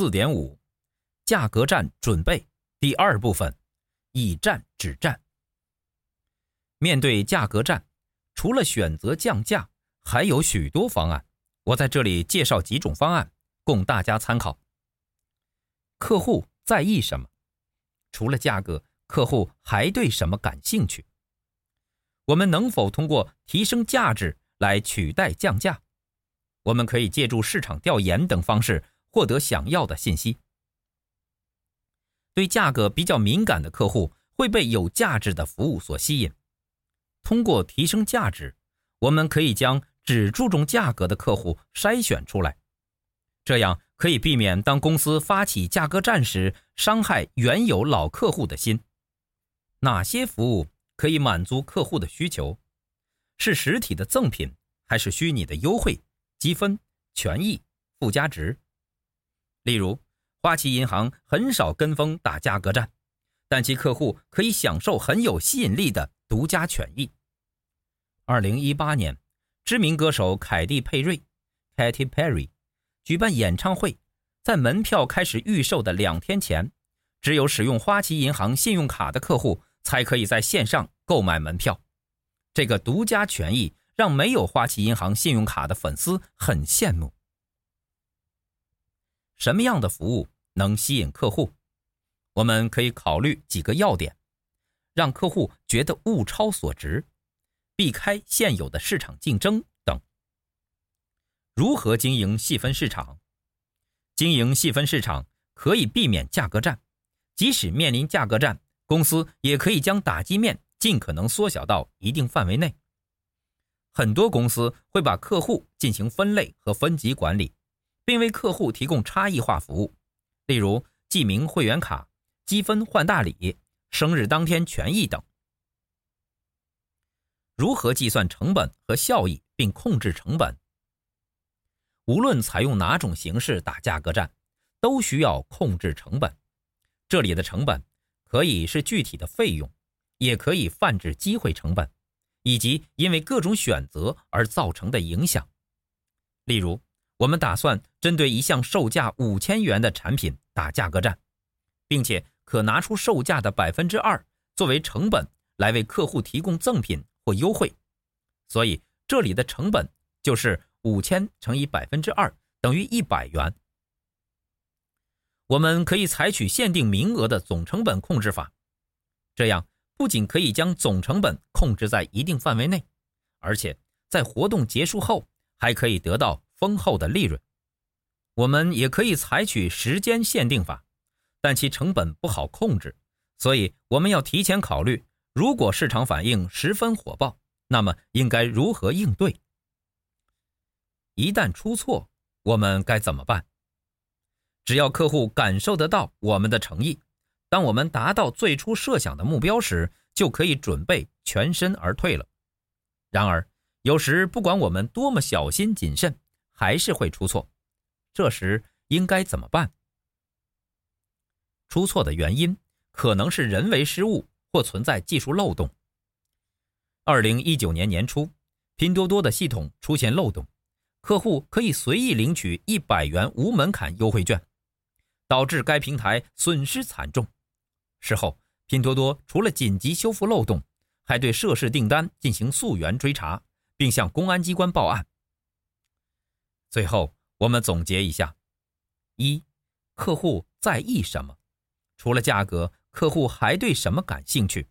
四点五，价格战准备第二部分，以战止战。面对价格战，除了选择降价，还有许多方案。我在这里介绍几种方案，供大家参考。客户在意什么？除了价格，客户还对什么感兴趣？我们能否通过提升价值来取代降价？我们可以借助市场调研等方式获得想要的信息。对价格比较敏感的客户会被有价值的服务所吸引。通过提升价值，我们可以将只注重价格的客户筛选出来，这样可以避免当公司发起价格战时伤害原有老客户的心。哪些服务可以满足客户的需求？是实体的赠品，还是虚拟的优惠、积分、权益、附加值？例如，花旗银行很少跟风打价格战，但其客户可以享受很有吸引力的独家权益。二零一八年，知名歌手凯蒂·佩瑞 （Katy Perry） 举办演唱会，在门票开始预售的两天前，只有使用花旗银行信用卡的客户。才可以在线上购买门票，这个独家权益让没有花旗银行信用卡的粉丝很羡慕。什么样的服务能吸引客户？我们可以考虑几个要点：让客户觉得物超所值，避开现有的市场竞争等。如何经营细分市场？经营细分市场可以避免价格战，即使面临价格战。公司也可以将打击面尽可能缩小到一定范围内。很多公司会把客户进行分类和分级管理，并为客户提供差异化服务，例如记名会员卡、积分换大礼、生日当天权益等。如何计算成本和效益并控制成本？无论采用哪种形式打价格战，都需要控制成本。这里的成本。可以是具体的费用，也可以泛指机会成本，以及因为各种选择而造成的影响。例如，我们打算针对一项售价五千元的产品打价格战，并且可拿出售价的百分之二作为成本来为客户提供赠品或优惠。所以，这里的成本就是五千乘以百分之二等于一百元。我们可以采取限定名额的总成本控制法，这样不仅可以将总成本控制在一定范围内，而且在活动结束后还可以得到丰厚的利润。我们也可以采取时间限定法，但其成本不好控制，所以我们要提前考虑，如果市场反应十分火爆，那么应该如何应对？一旦出错，我们该怎么办？只要客户感受得到我们的诚意，当我们达到最初设想的目标时，就可以准备全身而退了。然而，有时不管我们多么小心谨慎，还是会出错。这时应该怎么办？出错的原因可能是人为失误或存在技术漏洞。二零一九年年初，拼多多的系统出现漏洞，客户可以随意领取一百元无门槛优惠券。导致该平台损失惨重。事后，拼多多除了紧急修复漏洞，还对涉事订单进行溯源追查，并向公安机关报案。最后，我们总结一下：一、客户在意什么？除了价格，客户还对什么感兴趣？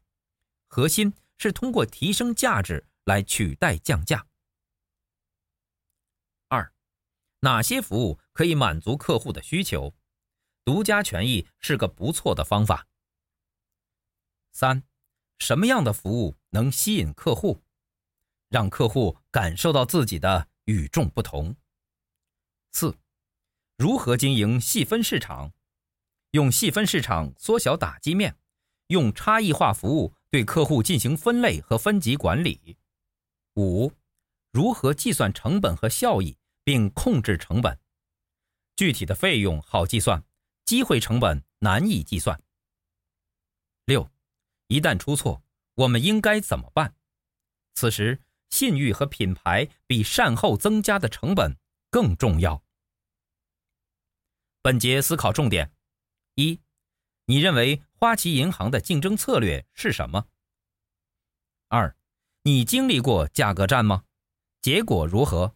核心是通过提升价值来取代降价。二、哪些服务可以满足客户的需求？独家权益是个不错的方法。三，什么样的服务能吸引客户，让客户感受到自己的与众不同？四，如何经营细分市场？用细分市场缩小打击面，用差异化服务对客户进行分类和分级管理。五，如何计算成本和效益，并控制成本？具体的费用好计算。机会成本难以计算。六，一旦出错，我们应该怎么办？此时，信誉和品牌比善后增加的成本更重要。本节思考重点：一，你认为花旗银行的竞争策略是什么？二，你经历过价格战吗？结果如何？